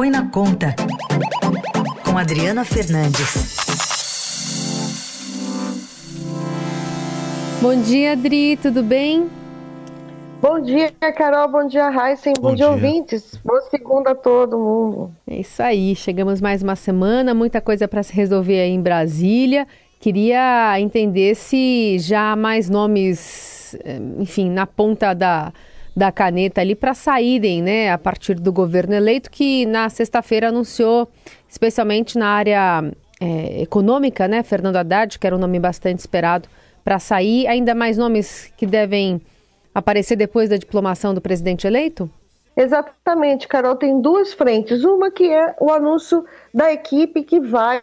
Põe na Conta, com Adriana Fernandes. Bom dia, Adri, tudo bem? Bom dia, Carol. Bom dia, Heisen. Bom, Bom dia, dia, ouvintes. Boa segunda a todo mundo. É isso aí. Chegamos mais uma semana, muita coisa para se resolver aí em Brasília. Queria entender se já há mais nomes, eh, enfim, na ponta da, da caneta ali para saírem, né, a partir do governo eleito, que na sexta-feira anunciou, especialmente na área é, econômica, né, Fernando Haddad, que era um nome bastante esperado para sair. Ainda mais nomes que devem aparecer depois da diplomação do presidente eleito? Exatamente, Carol, tem duas frentes. Uma que é o anúncio da equipe que vai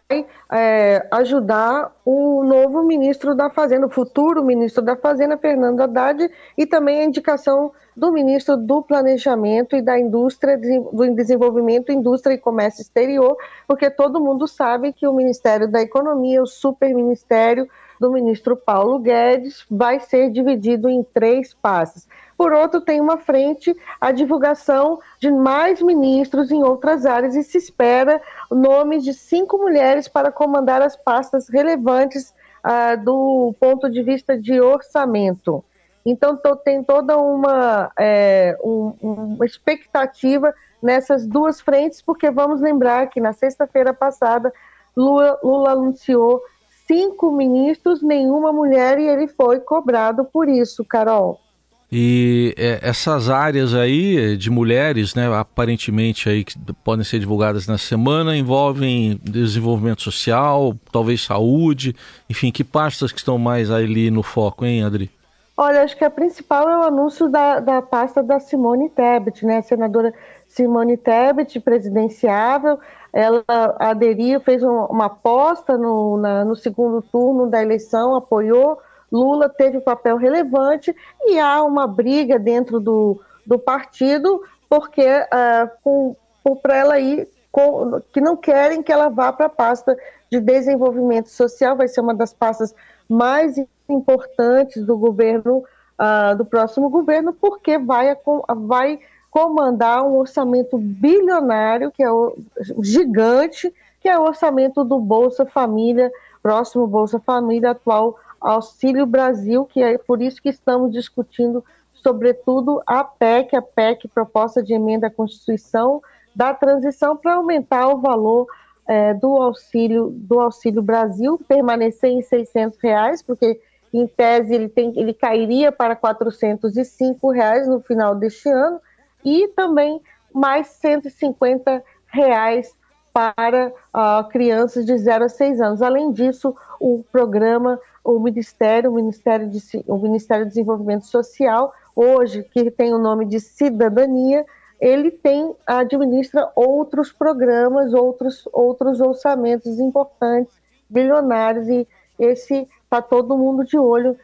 é, ajudar o novo ministro da Fazenda, o futuro ministro da Fazenda, Fernando Haddad, e também a indicação do ministro do Planejamento e da Indústria, do Desenvolvimento, Indústria e Comércio Exterior, porque todo mundo sabe que o Ministério da Economia, o superministério do ministro Paulo Guedes, vai ser dividido em três passos. Por outro, tem uma frente a divulgação de mais ministros em outras áreas e se espera nomes de cinco mulheres para comandar as pastas relevantes ah, do ponto de vista de orçamento. Então, tô, tem toda uma, é, um, uma expectativa nessas duas frentes, porque vamos lembrar que na sexta-feira passada Lula, Lula anunciou cinco ministros, nenhuma mulher, e ele foi cobrado por isso, Carol. E é, essas áreas aí de mulheres, né, aparentemente aí que podem ser divulgadas na semana, envolvem desenvolvimento social, talvez saúde, enfim, que pastas que estão mais ali no foco, hein, Adri? Olha, acho que a principal é o anúncio da, da pasta da Simone Tebet, né, a senadora Simone Tebet, presidenciável, ela aderiu, fez uma aposta no, na, no segundo turno da eleição, apoiou. Lula, teve um papel relevante e há uma briga dentro do, do partido porque uh, para ela ir com, que não querem que ela vá para a pasta de desenvolvimento social, vai ser uma das pastas mais importantes do governo, uh, do próximo governo, porque vai, vai comandar um orçamento bilionário, que é o gigante, que é o orçamento do Bolsa Família, próximo Bolsa Família, atual Auxílio Brasil, que é por isso que estamos discutindo, sobretudo, a PEC, a PEC, proposta de emenda à Constituição, da transição para aumentar o valor é, do auxílio do Auxílio Brasil, permanecer em 600 reais, porque em tese ele, tem, ele cairia para 405 reais no final deste ano, e também mais 150 reais para uh, crianças de 0 a 6 anos. Além disso, o programa, o Ministério, o Ministério, de, o Ministério do Desenvolvimento Social, hoje, que tem o nome de Cidadania, ele tem, administra outros programas, outros, outros orçamentos importantes, bilionários, e esse está todo mundo de olho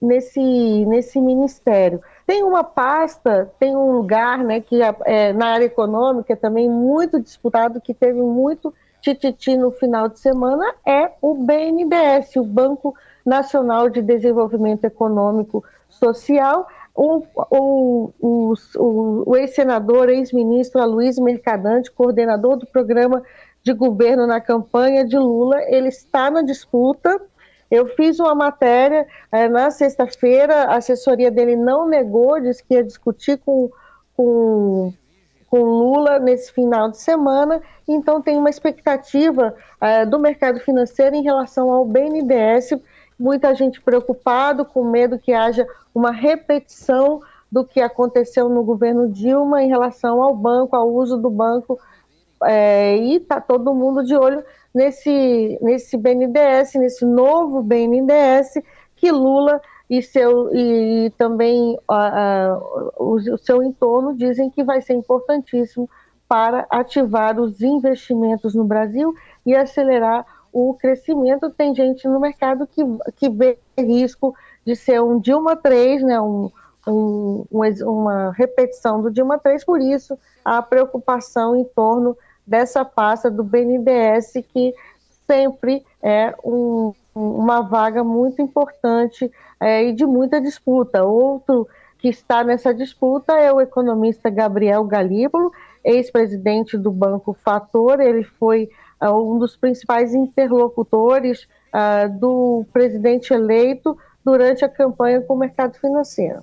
nesse, nesse ministério. Tem uma pasta, tem um lugar né, que é, na área econômica também muito disputado, que teve muito tititi no final de semana, é o BNDES, o Banco Nacional de Desenvolvimento Econômico Social. O ex-senador, ex-ministro Aloysio Mercadante, coordenador do programa de governo na campanha de Lula, ele está na disputa eu fiz uma matéria é, na sexta-feira, a assessoria dele não negou, disse que ia discutir com, com, com Lula nesse final de semana, então tem uma expectativa é, do mercado financeiro em relação ao BNDES, muita gente preocupado, com medo que haja uma repetição do que aconteceu no governo Dilma em relação ao banco, ao uso do banco, é, e está todo mundo de olho nesse, nesse BNDES, nesse novo BNDES, que Lula e, seu, e também o, o seu entorno dizem que vai ser importantíssimo para ativar os investimentos no Brasil e acelerar o crescimento. Tem gente no mercado que, que vê risco de ser um Dilma 3, né, um, um, uma repetição do Dilma 3, por isso a preocupação em torno dessa pasta do BNDES, que sempre é um, uma vaga muito importante é, e de muita disputa. Outro que está nessa disputa é o economista Gabriel Galípolo, ex-presidente do Banco Fator, ele foi uh, um dos principais interlocutores uh, do presidente eleito durante a campanha com o mercado financeiro.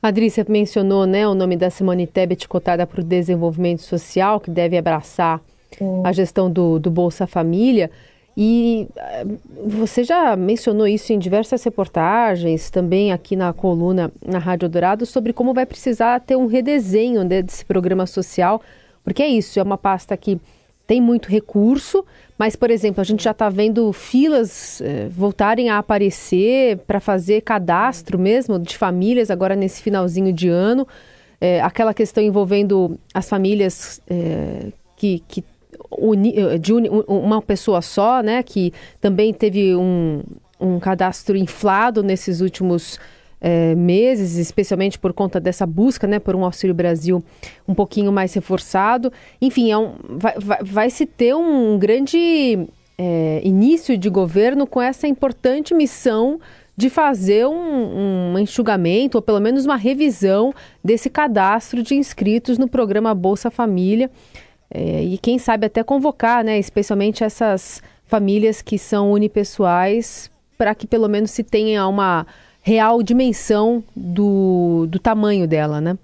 Adri, você mencionou né, o nome da Simone Tebet, cotada para o desenvolvimento social, que deve abraçar Sim. a gestão do, do Bolsa Família. E eh, você já mencionou isso em diversas reportagens, também aqui na coluna na Rádio Dourado, sobre como vai precisar ter um redesenho né, desse programa social, porque é isso, é uma pasta que tem muito recurso, mas, por exemplo, a gente já está vendo filas eh, voltarem a aparecer para fazer cadastro mesmo de famílias agora nesse finalzinho de ano. Eh, aquela questão envolvendo as famílias que, que uni, eh, de uni, uma pessoa só, né, que também teve um, um cadastro inflado nesses últimos é, meses, especialmente por conta dessa busca né, por um Auxílio Brasil um pouquinho mais reforçado. Enfim, é um, vai, vai, vai se ter um grande é, início de governo com essa importante missão de fazer um, um, enxugamento, ou pelo menos uma revisão desse cadastro de inscritos no programa Bolsa Família. É, e quem sabe até convocar, né, especialmente essas famílias que são unipessoais, para que pelo menos se tenha uma real dimensão do, do tamanho dela, né?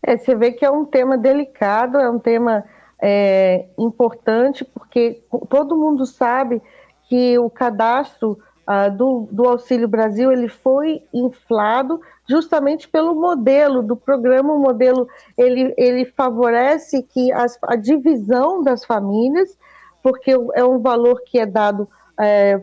É, você vê que é um tema delicado, é um tema é, importante, porque todo mundo sabe que o cadastro ah, do, do Auxílio Brasil ele foi inflado justamente pelo modelo do programa. O modelo ele, ele favorece que as, a divisão das famílias, porque é um valor que é dado é,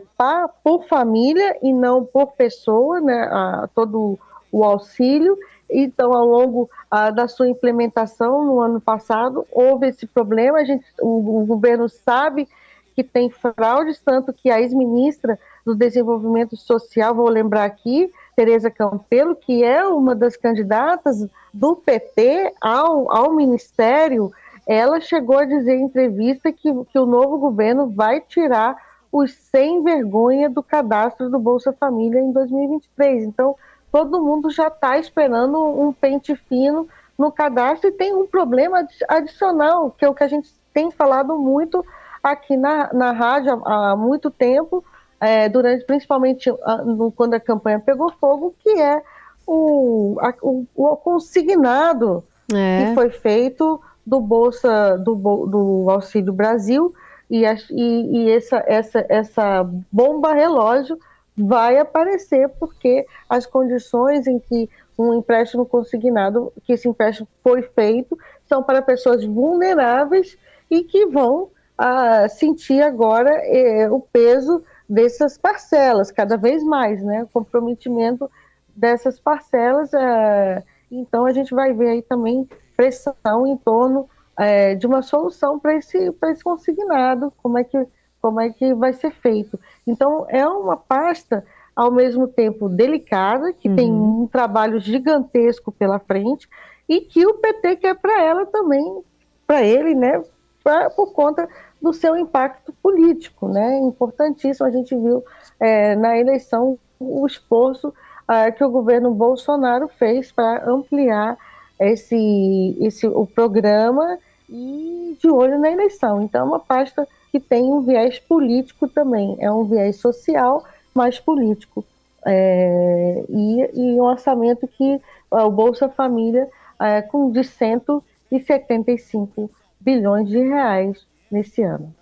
por família e não por pessoa, né, a, todo o auxílio. Então, ao longo a, da sua implementação no ano passado, houve esse problema. A gente, o, o governo sabe que tem fraudes, tanto que a ex-ministra do Desenvolvimento Social, vou lembrar aqui, Tereza Campelo, que é uma das candidatas do PT ao, ao ministério, ela chegou a dizer em entrevista que, que o novo governo vai tirar os sem vergonha do cadastro do Bolsa Família em 2023. Então, todo mundo já está esperando um pente fino no cadastro e tem um problema adicional, que é o que a gente tem falado muito aqui na, na rádio há, há muito tempo, é, durante principalmente no, quando a campanha pegou fogo, que é o, a, o, o consignado é. que foi feito do Bolsa do, do Auxílio Brasil e, a, e, e essa, essa, essa bomba relógio vai aparecer porque as condições em que um empréstimo consignado, que esse empréstimo foi feito, são para pessoas vulneráveis e que vão ah, sentir agora eh, o peso dessas parcelas, cada vez mais, né? O comprometimento dessas parcelas. É... Então, a gente vai ver aí também pressão em torno é, de uma solução para esse, esse consignado, como é, que, como é que vai ser feito. Então, é uma pasta, ao mesmo tempo, delicada, que uhum. tem um trabalho gigantesco pela frente, e que o PT quer para ela também, para ele, né, pra, por conta do seu impacto político, né? Importantíssimo, a gente viu é, na eleição o esforço é, que o governo Bolsonaro fez para ampliar esse, esse o programa e de olho na eleição. Então, é uma pasta que tem um viés político também, é um viés social, mas político. É, e, e, um orçamento que o Bolsa Família é, com de 175 bilhões de reais nesse ano.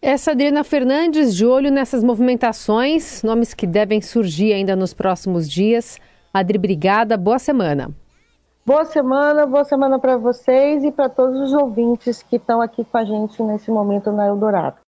Essa Adriana Fernandes, de olho nessas movimentações, nomes que devem surgir ainda nos próximos dias. Adri, obrigada, boa semana. Boa semana, boa semana para vocês e para todos os ouvintes que estão aqui com a gente nesse momento na Eldorado.